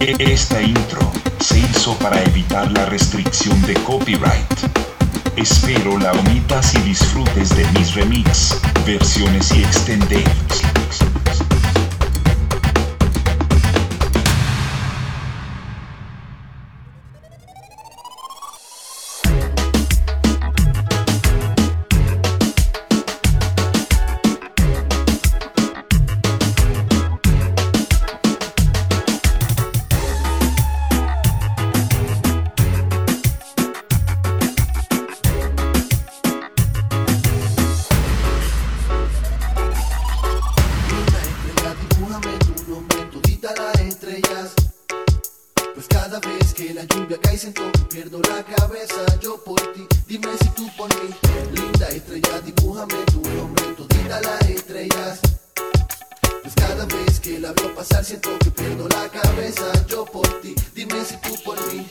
Esta intro se hizo para evitar la restricción de copyright. Espero la omitas y disfrutes de mis remix, versiones y extendeds. Estrellas. Pues cada vez que la lluvia cae que pierdo la cabeza. Yo por ti, dime si tú por mí. Linda estrella, dibújame tu nombre todita las estrellas. Pues cada vez que la veo pasar siento que pierdo la cabeza. Yo por ti, dime si tú por mí.